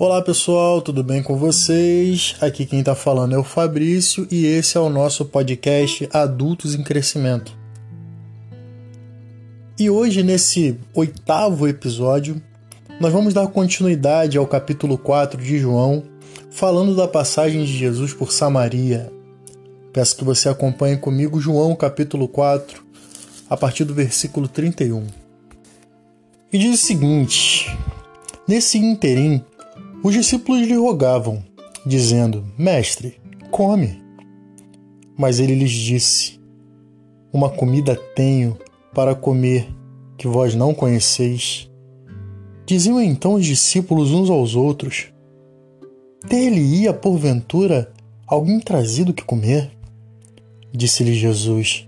Olá pessoal, tudo bem com vocês? Aqui quem está falando é o Fabrício e esse é o nosso podcast Adultos em Crescimento. E hoje, nesse oitavo episódio, nós vamos dar continuidade ao capítulo 4 de João, falando da passagem de Jesus por Samaria. Peço que você acompanhe comigo João capítulo 4, a partir do versículo 31. E diz o seguinte: Nesse interim, os discípulos lhe rogavam, dizendo: Mestre, come. Mas ele lhes disse: Uma comida tenho para comer que vós não conheceis. Diziam então os discípulos uns aos outros: Ter-lhe-ia, porventura, alguém trazido que comer? Disse-lhe Jesus: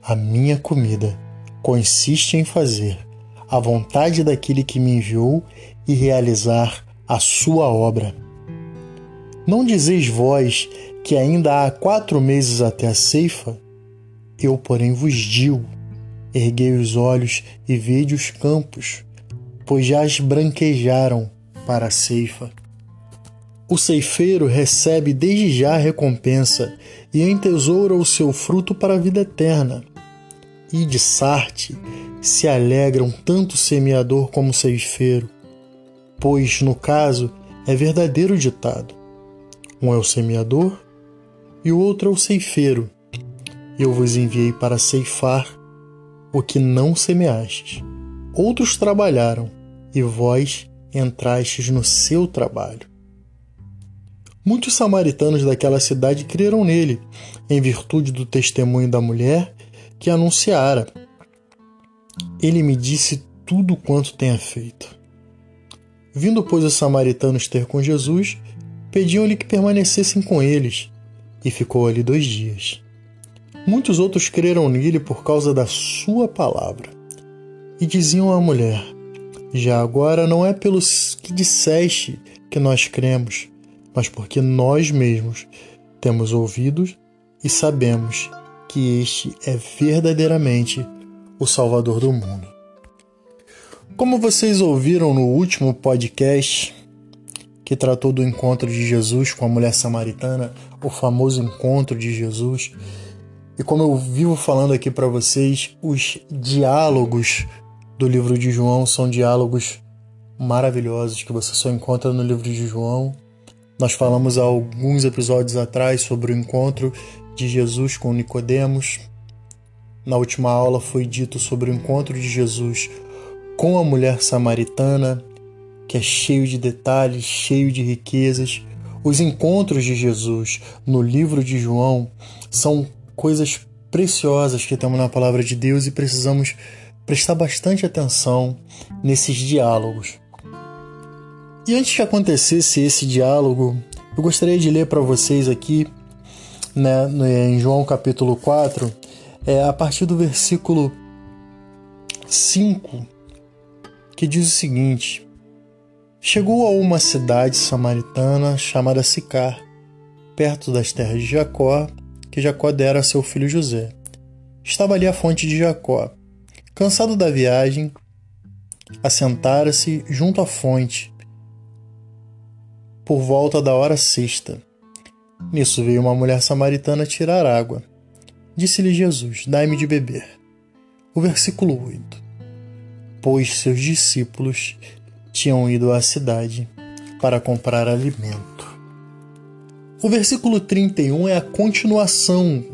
A minha comida consiste em fazer a vontade daquele que me enviou e realizar a sua obra. Não dizeis vós que ainda há quatro meses até a ceifa? Eu, porém, vos digo: erguei os olhos e vede os campos, pois já esbranquejaram para a ceifa. O ceifeiro recebe desde já a recompensa e entesoura o seu fruto para a vida eterna. E de Sarte se alegram tanto o semeador como o ceifeiro pois, no caso, é verdadeiro ditado: um é o semeador e o outro é o ceifeiro. Eu vos enviei para ceifar o que não semeastes. Outros trabalharam e vós entrastes no seu trabalho. Muitos samaritanos daquela cidade creram nele, em virtude do testemunho da mulher que anunciara. Ele me disse tudo quanto tenha feito. Vindo, pois, os samaritanos ter com Jesus, pediam-lhe que permanecessem com eles, e ficou ali dois dias. Muitos outros creram nele por causa da sua palavra. E diziam à mulher: Já agora não é pelos que disseste que nós cremos, mas porque nós mesmos temos ouvidos e sabemos que este é verdadeiramente o Salvador do mundo. Como vocês ouviram no último podcast que tratou do encontro de Jesus com a mulher samaritana, o famoso encontro de Jesus, e como eu vivo falando aqui para vocês, os diálogos do livro de João são diálogos maravilhosos que você só encontra no livro de João. Nós falamos há alguns episódios atrás sobre o encontro de Jesus com Nicodemos. Na última aula foi dito sobre o encontro de Jesus com a mulher samaritana, que é cheio de detalhes, cheio de riquezas. Os encontros de Jesus no livro de João são coisas preciosas que temos na palavra de Deus e precisamos prestar bastante atenção nesses diálogos. E antes que acontecesse esse diálogo, eu gostaria de ler para vocês aqui, né, em João capítulo 4, é, a partir do versículo 5 que diz o seguinte: Chegou a uma cidade samaritana chamada Sicar, perto das terras de Jacó, que Jacó dera a seu filho José. Estava ali a fonte de Jacó. Cansado da viagem, assentara-se junto à fonte, por volta da hora sexta. Nisso veio uma mulher samaritana tirar água. Disse-lhe Jesus: Dai-me de beber. O versículo 8 pois seus discípulos tinham ido à cidade para comprar alimento. O versículo 31 é a continuação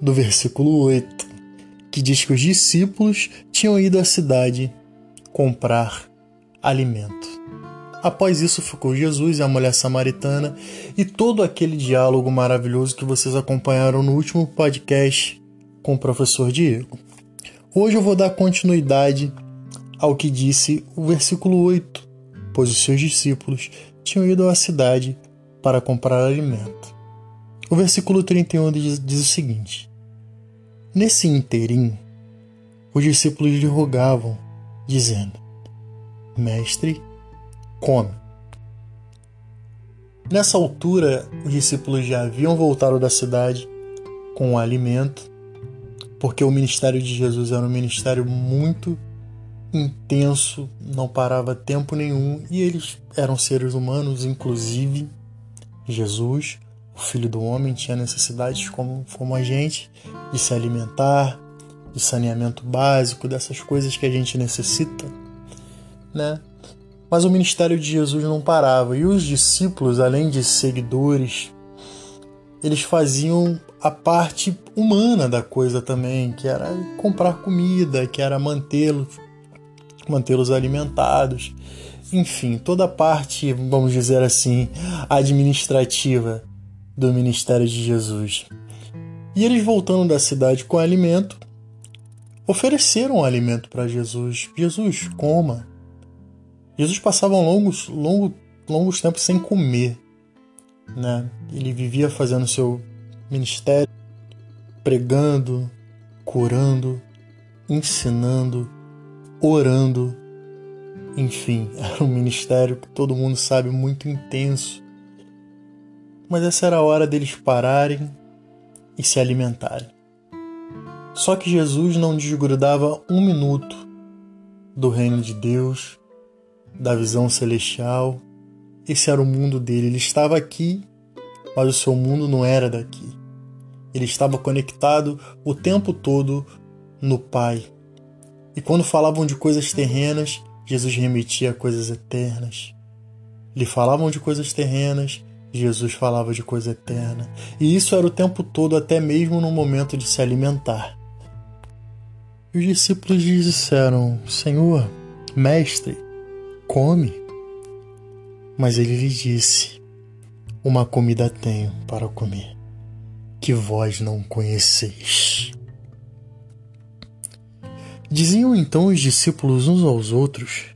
do versículo 8, que diz que os discípulos tinham ido à cidade comprar alimento. Após isso, ficou Jesus e a mulher samaritana e todo aquele diálogo maravilhoso que vocês acompanharam no último podcast com o professor Diego. Hoje eu vou dar continuidade ao que disse o versículo 8, pois os seus discípulos tinham ido à cidade para comprar alimento. O versículo 31 diz, diz o seguinte: Nesse interim, os discípulos lhe rogavam, dizendo: Mestre, come. Nessa altura, os discípulos já haviam voltado da cidade com o alimento, porque o ministério de Jesus era um ministério muito intenso, não parava tempo nenhum e eles eram seres humanos, inclusive Jesus, o Filho do Homem, tinha necessidades como, como a gente de se alimentar, de saneamento básico, dessas coisas que a gente necessita, né? Mas o ministério de Jesus não parava e os discípulos, além de seguidores, eles faziam a parte humana da coisa também, que era comprar comida, que era mantê-los mantê-los alimentados, enfim, toda a parte, vamos dizer assim, administrativa do ministério de Jesus. E eles voltando da cidade com alimento, ofereceram alimento para Jesus. Jesus, coma. Jesus passava longos, longos, longos tempos sem comer. Né? Ele vivia fazendo seu ministério, pregando, curando, ensinando, orando. Enfim, era um ministério que todo mundo sabe muito intenso. Mas essa era a hora deles pararem e se alimentarem. Só que Jesus não desgrudava um minuto do reino de Deus, da visão celestial. Esse era o mundo dele. Ele estava aqui, mas o seu mundo não era daqui. Ele estava conectado o tempo todo no Pai, e quando falavam de coisas terrenas, Jesus remetia a coisas eternas. Lhe falavam de coisas terrenas, Jesus falava de coisa eterna. E isso era o tempo todo, até mesmo no momento de se alimentar. E os discípulos lhe disseram: Senhor, mestre, come. Mas ele lhe disse: Uma comida tenho para comer, que vós não conheceis. Diziam então os discípulos uns aos outros: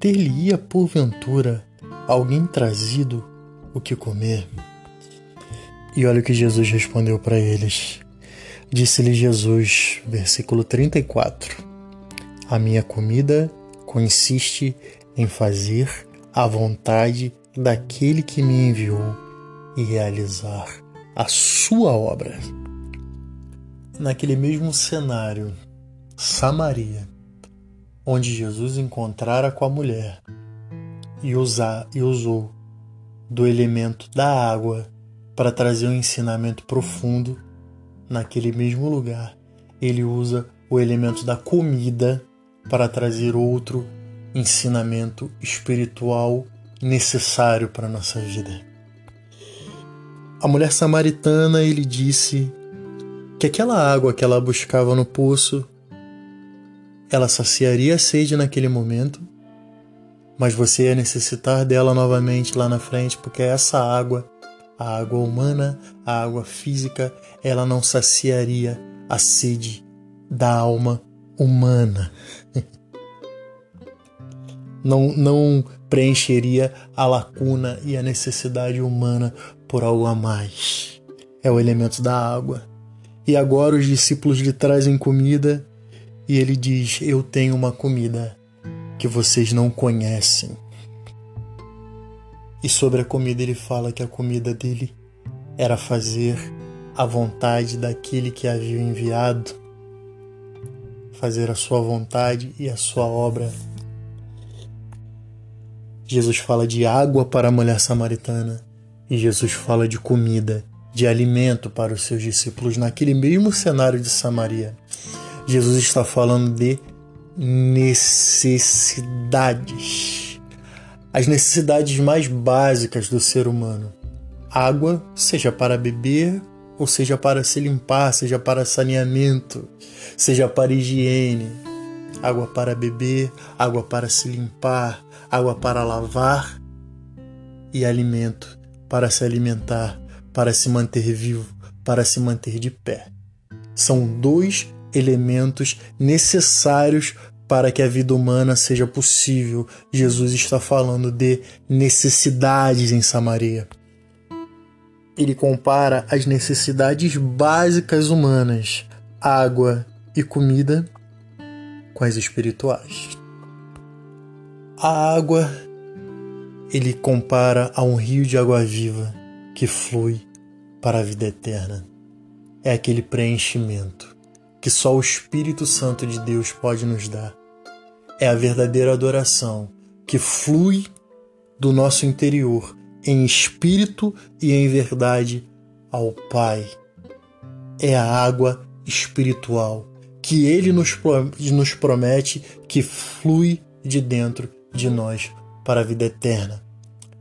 Ter-lhe-ia porventura alguém trazido o que comer? E olha o que Jesus respondeu para eles. Disse-lhe Jesus, versículo 34: A minha comida consiste em fazer a vontade daquele que me enviou e realizar a sua obra. Naquele mesmo cenário Samaria, onde Jesus encontrara com a mulher e, usar, e usou do elemento da água para trazer um ensinamento profundo naquele mesmo lugar. Ele usa o elemento da comida para trazer outro ensinamento espiritual necessário para a nossa vida. A mulher samaritana, ele disse que aquela água que ela buscava no poço ela saciaria a sede naquele momento, mas você ia necessitar dela novamente lá na frente, porque essa água, a água humana, a água física, ela não saciaria a sede da alma humana. não, não preencheria a lacuna e a necessidade humana por algo a mais. É o elemento da água. E agora os discípulos lhe trazem comida e ele diz: Eu tenho uma comida que vocês não conhecem. E sobre a comida, ele fala que a comida dele era fazer a vontade daquele que havia enviado, fazer a sua vontade e a sua obra. Jesus fala de água para a mulher samaritana e Jesus fala de comida, de alimento para os seus discípulos naquele mesmo cenário de Samaria. Jesus está falando de necessidades. As necessidades mais básicas do ser humano. Água, seja para beber, ou seja para se limpar, seja para saneamento, seja para higiene. Água para beber, água para se limpar, água para lavar e alimento para se alimentar, para se manter vivo, para se manter de pé. São dois elementos necessários para que a vida humana seja possível. Jesus está falando de necessidades em Samaria. Ele compara as necessidades básicas humanas, água e comida, com as espirituais. A água ele compara a um rio de água viva que flui para a vida eterna. É aquele preenchimento que só o Espírito Santo de Deus pode nos dar. é a verdadeira adoração que flui do nosso interior em espírito e em verdade ao Pai. É a água espiritual que Ele nos, promete que flui de dentro de nós para a vida eterna.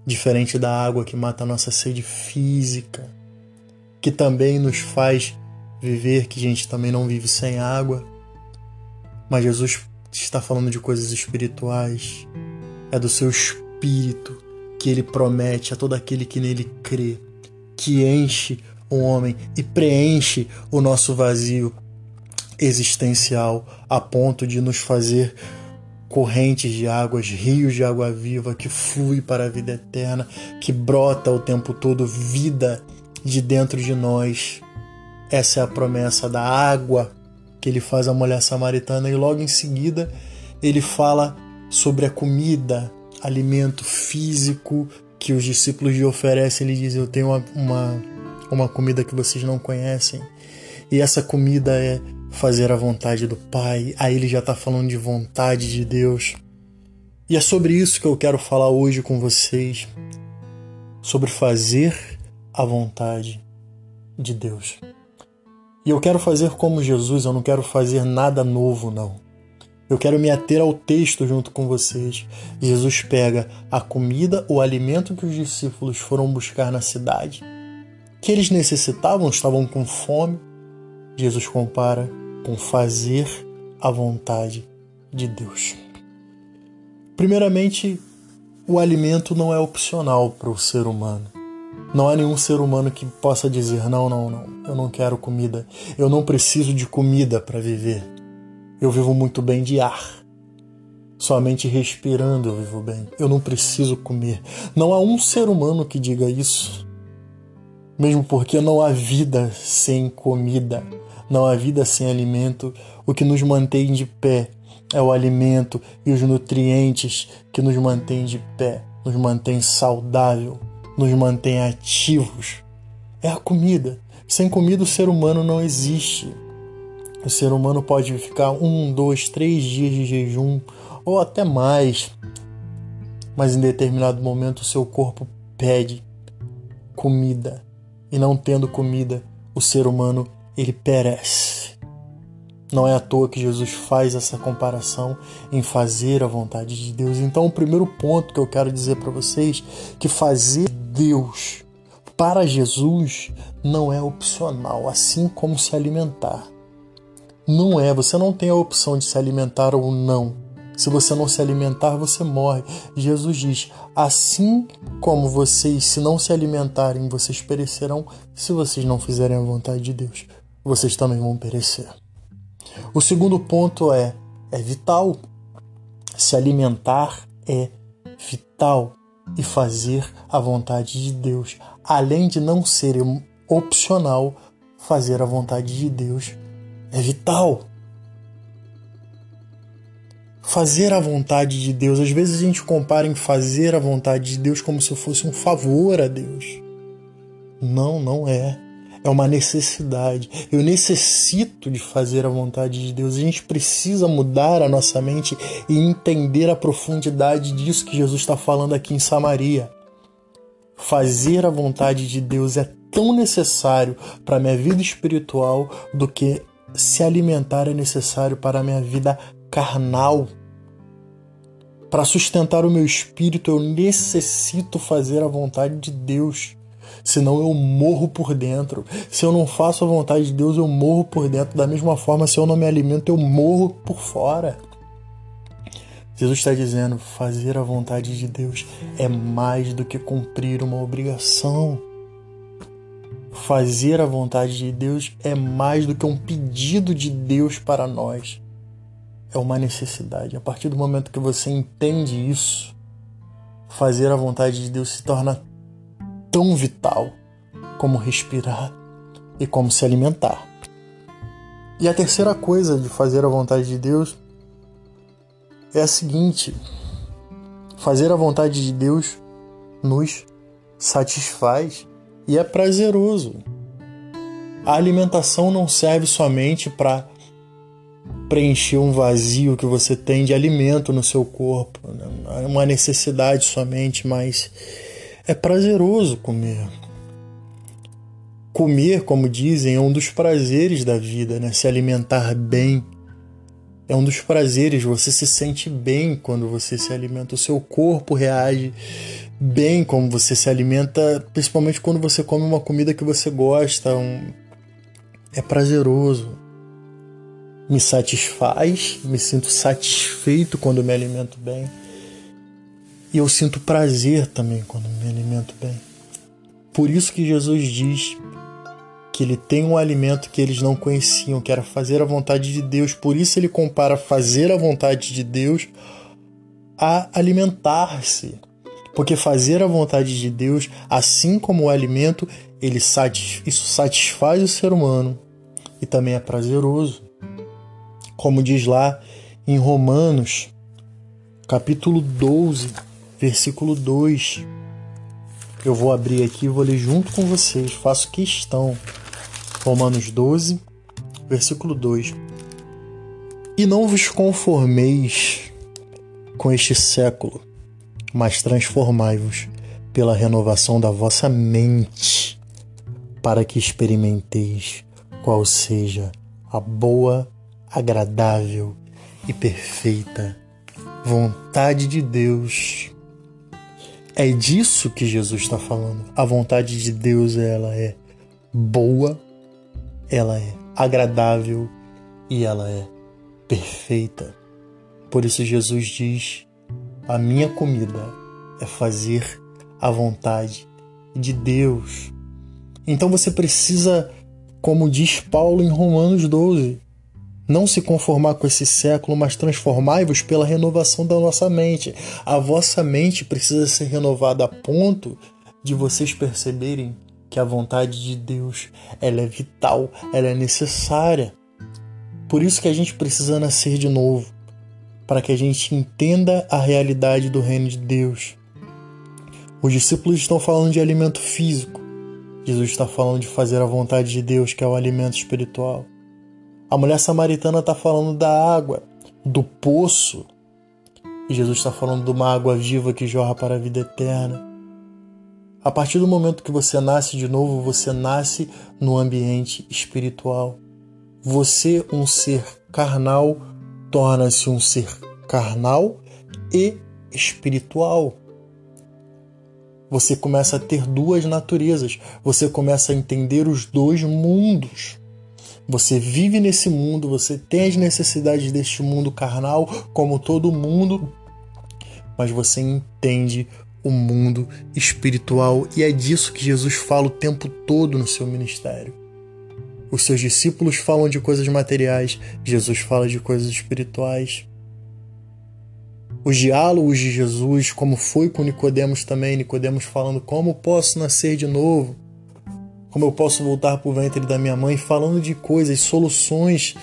Diferente da água que mata a nossa sede física, que também nos faz viver, que a gente também não vive sem água. Mas Jesus está falando de coisas espirituais, é do seu espírito que ele promete a todo aquele que nele crê, que enche o homem e preenche o nosso vazio existencial a ponto de nos fazer correntes de águas, rios de água viva que flui para a vida eterna, que brota o tempo todo vida de dentro de nós. Essa é a promessa da água que ele faz à mulher samaritana e logo em seguida ele fala sobre a comida, alimento físico que os discípulos lhe oferecem. Ele diz: Eu tenho uma, uma, uma comida que vocês não conhecem. E essa comida é fazer a vontade do Pai. Aí ele já está falando de vontade de Deus. E é sobre isso que eu quero falar hoje com vocês. Sobre fazer a vontade de Deus. E eu quero fazer como Jesus, eu não quero fazer nada novo, não. Eu quero me ater ao texto junto com vocês. Jesus pega a comida, o alimento que os discípulos foram buscar na cidade, que eles necessitavam, estavam com fome. Jesus compara com fazer a vontade de Deus. Primeiramente, o alimento não é opcional para o ser humano. Não há nenhum ser humano que possa dizer: não, não, não, eu não quero comida, eu não preciso de comida para viver. Eu vivo muito bem de ar. Somente respirando eu vivo bem. Eu não preciso comer. Não há um ser humano que diga isso. Mesmo porque não há vida sem comida, não há vida sem alimento. O que nos mantém de pé é o alimento e os nutrientes que nos mantêm de pé, nos mantém saudável nos mantém ativos é a comida. Sem comida, o ser humano não existe. O ser humano pode ficar um, dois, três dias de jejum ou até mais, mas em determinado momento o seu corpo pede comida e não tendo comida, o ser humano ele perece. Não é à toa que Jesus faz essa comparação em fazer a vontade de Deus. Então, o primeiro ponto que eu quero dizer para vocês que fazer Deus para Jesus não é opcional, assim como se alimentar. Não é, você não tem a opção de se alimentar ou não. Se você não se alimentar, você morre. Jesus diz: assim como vocês, se não se alimentarem, vocês perecerão. Se vocês não fizerem a vontade de Deus, vocês também vão perecer. O segundo ponto é: é vital. Se alimentar é vital e fazer a vontade de Deus, além de não ser opcional, fazer a vontade de Deus é vital. Fazer a vontade de Deus, às vezes a gente compara em fazer a vontade de Deus como se fosse um favor a Deus. Não, não é é uma necessidade. Eu necessito de fazer a vontade de Deus. A gente precisa mudar a nossa mente e entender a profundidade disso que Jesus está falando aqui em Samaria. Fazer a vontade de Deus é tão necessário para a minha vida espiritual do que se alimentar é necessário para a minha vida carnal. Para sustentar o meu espírito, eu necessito fazer a vontade de Deus senão eu morro por dentro. Se eu não faço a vontade de Deus, eu morro por dentro. Da mesma forma, se eu não me alimento, eu morro por fora. Jesus está dizendo: fazer a vontade de Deus é mais do que cumprir uma obrigação. Fazer a vontade de Deus é mais do que um pedido de Deus para nós. É uma necessidade. A partir do momento que você entende isso, fazer a vontade de Deus se torna tão vital como respirar e como se alimentar. E a terceira coisa de fazer a vontade de Deus é a seguinte: fazer a vontade de Deus nos satisfaz e é prazeroso. A alimentação não serve somente para preencher um vazio que você tem de alimento no seu corpo, né? é uma necessidade somente, mas é prazeroso comer. Comer, como dizem, é um dos prazeres da vida, né? Se alimentar bem é um dos prazeres. Você se sente bem quando você se alimenta. O seu corpo reage bem como você se alimenta, principalmente quando você come uma comida que você gosta. Um... É prazeroso. Me satisfaz, me sinto satisfeito quando me alimento bem. E eu sinto prazer também quando me alimento bem. Por isso que Jesus diz que ele tem um alimento que eles não conheciam, que era fazer a vontade de Deus. Por isso ele compara fazer a vontade de Deus a alimentar-se. Porque fazer a vontade de Deus, assim como o alimento, ele satis isso satisfaz o ser humano e também é prazeroso. Como diz lá em Romanos, capítulo 12, versículo 2. Eu vou abrir aqui vou ler junto com vocês, faço questão. Romanos 12, versículo 2. E não vos conformeis com este século, mas transformai-vos pela renovação da vossa mente, para que experimenteis qual seja a boa, agradável e perfeita vontade de Deus. É disso que Jesus está falando. A vontade de Deus ela é boa, ela é agradável e ela é perfeita. Por isso Jesus diz: a minha comida é fazer a vontade de Deus. Então você precisa, como diz Paulo em Romanos 12, não se conformar com esse século, mas transformai-vos pela renovação da nossa mente. A vossa mente precisa ser renovada a ponto de vocês perceberem que a vontade de Deus ela é vital, ela é necessária. Por isso que a gente precisa nascer de novo, para que a gente entenda a realidade do reino de Deus. Os discípulos estão falando de alimento físico. Jesus está falando de fazer a vontade de Deus, que é o alimento espiritual. A mulher samaritana está falando da água, do poço. E Jesus está falando de uma água viva que jorra para a vida eterna. A partir do momento que você nasce de novo, você nasce no ambiente espiritual. Você, um ser carnal, torna-se um ser carnal e espiritual. Você começa a ter duas naturezas, você começa a entender os dois mundos. Você vive nesse mundo, você tem as necessidades deste mundo carnal, como todo mundo, mas você entende o mundo espiritual e é disso que Jesus fala o tempo todo no seu ministério. Os seus discípulos falam de coisas materiais, Jesus fala de coisas espirituais. Os diálogos de Jesus, como foi com Nicodemos também, Nicodemos falando como posso nascer de novo, como eu posso voltar para o ventre da minha mãe, falando de coisas, soluções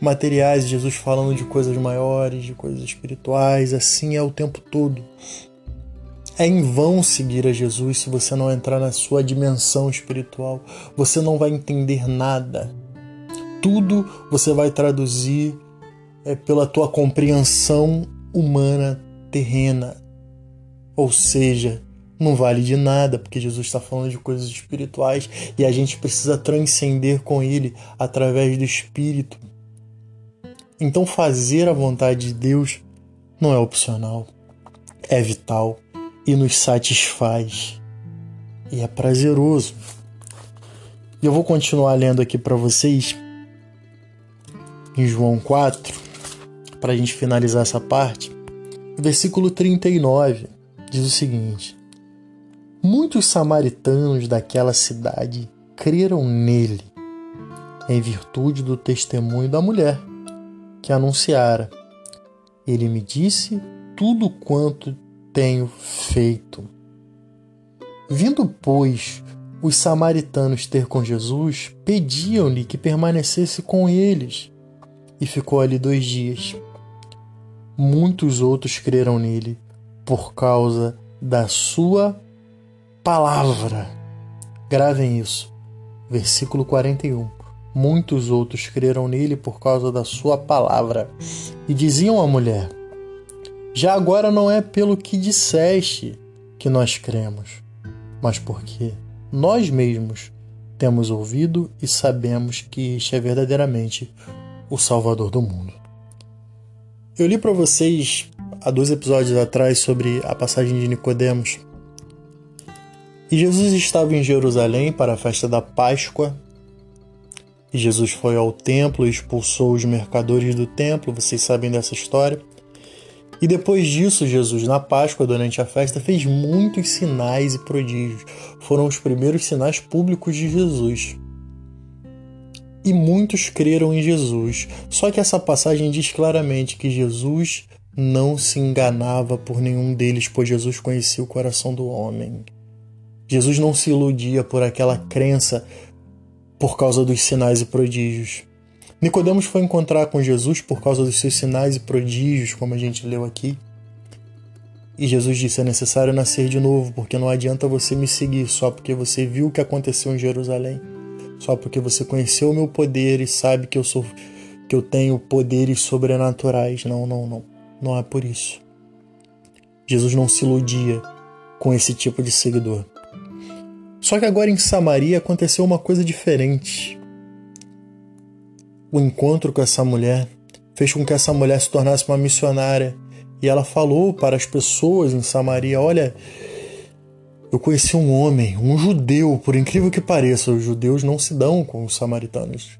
materiais, Jesus falando de coisas maiores, de coisas espirituais, assim é o tempo todo. É em vão seguir a Jesus se você não entrar na sua dimensão espiritual. Você não vai entender nada. Tudo você vai traduzir é, pela tua compreensão humana terrena. Ou seja, não vale de nada, porque Jesus está falando de coisas espirituais e a gente precisa transcender com Ele através do Espírito. Então, fazer a vontade de Deus não é opcional, é vital e nos satisfaz. E é prazeroso. E eu vou continuar lendo aqui para vocês em João 4, para a gente finalizar essa parte. Versículo 39 diz o seguinte: Muitos samaritanos daquela cidade creram nele, em virtude do testemunho da mulher que anunciara. Ele me disse tudo quanto tenho feito. Vindo, pois, os samaritanos ter com Jesus, pediam-lhe que permanecesse com eles, e ficou ali dois dias. Muitos outros creram nele por causa da sua palavra. Gravem isso. Versículo 41. muitos outros creram nele por causa da sua palavra. E diziam à mulher: Já agora não é pelo que disseste que nós cremos, mas porque nós mesmos temos ouvido e sabemos que este é verdadeiramente o Salvador do mundo. Eu li para vocês há dois episódios atrás sobre a passagem de Nicodemos. E Jesus estava em Jerusalém para a festa da Páscoa. E Jesus foi ao templo e expulsou os mercadores do templo, vocês sabem dessa história. E depois disso, Jesus, na Páscoa, durante a festa, fez muitos sinais e prodígios. Foram os primeiros sinais públicos de Jesus. E muitos creram em Jesus. Só que essa passagem diz claramente que Jesus não se enganava por nenhum deles, pois Jesus conhecia o coração do homem. Jesus não se iludia por aquela crença por causa dos sinais e prodígios. Nicodemos foi encontrar com Jesus por causa dos seus sinais e prodígios, como a gente leu aqui. E Jesus disse: é necessário nascer de novo, porque não adianta você me seguir só porque você viu o que aconteceu em Jerusalém, só porque você conheceu o meu poder e sabe que eu sou que eu tenho poderes sobrenaturais. Não, não, não. Não é por isso. Jesus não se iludia com esse tipo de seguidor. Só que agora em Samaria aconteceu uma coisa diferente o encontro com essa mulher fez com que essa mulher se tornasse uma missionária. E ela falou para as pessoas em Samaria: Olha, eu conheci um homem, um judeu, por incrível que pareça, os judeus não se dão com os samaritanos.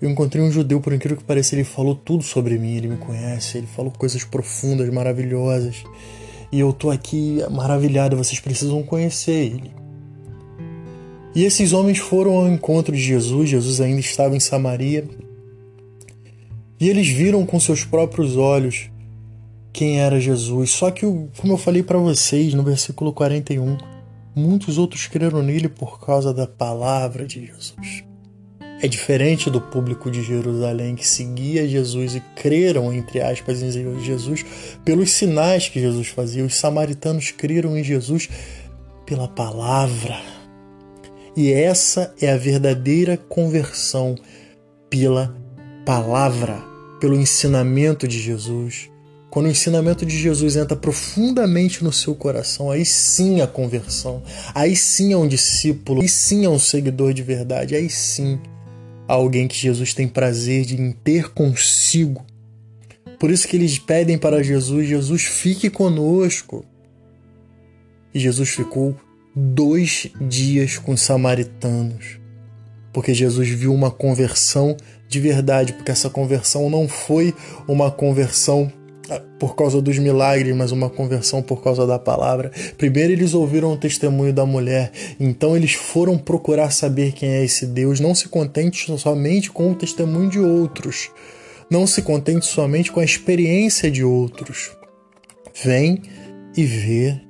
Eu encontrei um judeu, por incrível que pareça, ele falou tudo sobre mim, ele me conhece, ele falou coisas profundas, maravilhosas. E eu tô aqui maravilhado, vocês precisam conhecer ele. E esses homens foram ao encontro de Jesus, Jesus ainda estava em Samaria, e eles viram com seus próprios olhos quem era Jesus. Só que, como eu falei para vocês no versículo 41, muitos outros creram nele por causa da palavra de Jesus. É diferente do público de Jerusalém que seguia Jesus e creram, entre aspas, em Jesus pelos sinais que Jesus fazia. Os samaritanos creram em Jesus pela palavra e essa é a verdadeira conversão pela palavra, pelo ensinamento de Jesus. Quando o ensinamento de Jesus entra profundamente no seu coração, aí sim a conversão, aí sim é um discípulo, aí sim é um seguidor de verdade, aí sim há alguém que Jesus tem prazer de ter consigo. Por isso que eles pedem para Jesus: Jesus, fique conosco. E Jesus ficou dois dias com os samaritanos, porque Jesus viu uma conversão de verdade, porque essa conversão não foi uma conversão ah, por causa dos milagres, mas uma conversão por causa da palavra. Primeiro eles ouviram o testemunho da mulher, então eles foram procurar saber quem é esse Deus. Não se contente somente com o testemunho de outros, não se contente somente com a experiência de outros. Vem e vê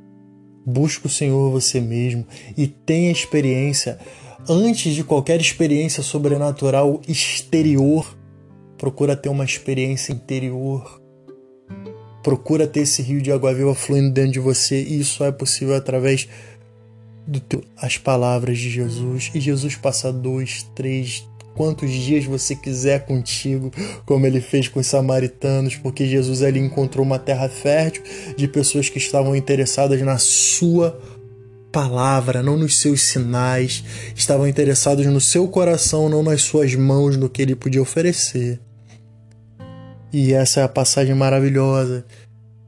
Busque o Senhor você mesmo e tenha experiência. Antes de qualquer experiência sobrenatural exterior, procura ter uma experiência interior. Procura ter esse rio de água viva fluindo dentro de você. E isso é possível através das palavras de Jesus. E Jesus passa dois, três, quantos dias você quiser contigo, como ele fez com os samaritanos, porque Jesus ali encontrou uma terra fértil de pessoas que estavam interessadas na sua palavra, não nos seus sinais, estavam interessados no seu coração, não nas suas mãos, no que ele podia oferecer. E essa é a passagem maravilhosa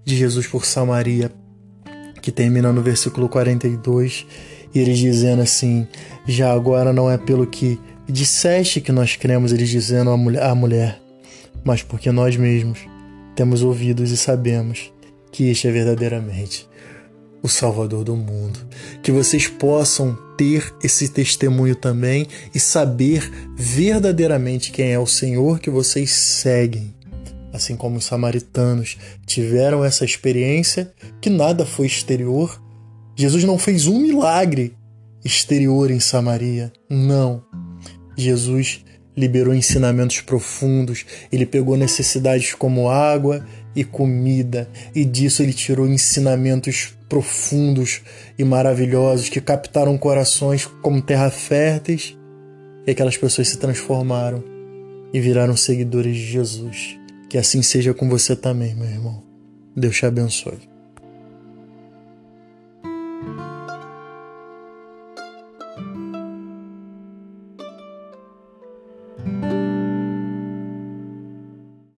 de Jesus por Samaria, que termina no versículo 42, e ele dizendo assim: Já agora não é pelo que Disseste que nós cremos, eles dizendo à mulher, mas porque nós mesmos temos ouvidos e sabemos que este é verdadeiramente o Salvador do mundo. Que vocês possam ter esse testemunho também e saber verdadeiramente quem é o Senhor que vocês seguem. Assim como os samaritanos tiveram essa experiência que nada foi exterior. Jesus não fez um milagre exterior em Samaria. Não. Jesus liberou ensinamentos profundos, ele pegou necessidades como água e comida, e disso ele tirou ensinamentos profundos e maravilhosos que captaram corações como terra férteis. e aquelas pessoas se transformaram e viraram seguidores de Jesus. Que assim seja com você também, meu irmão. Deus te abençoe.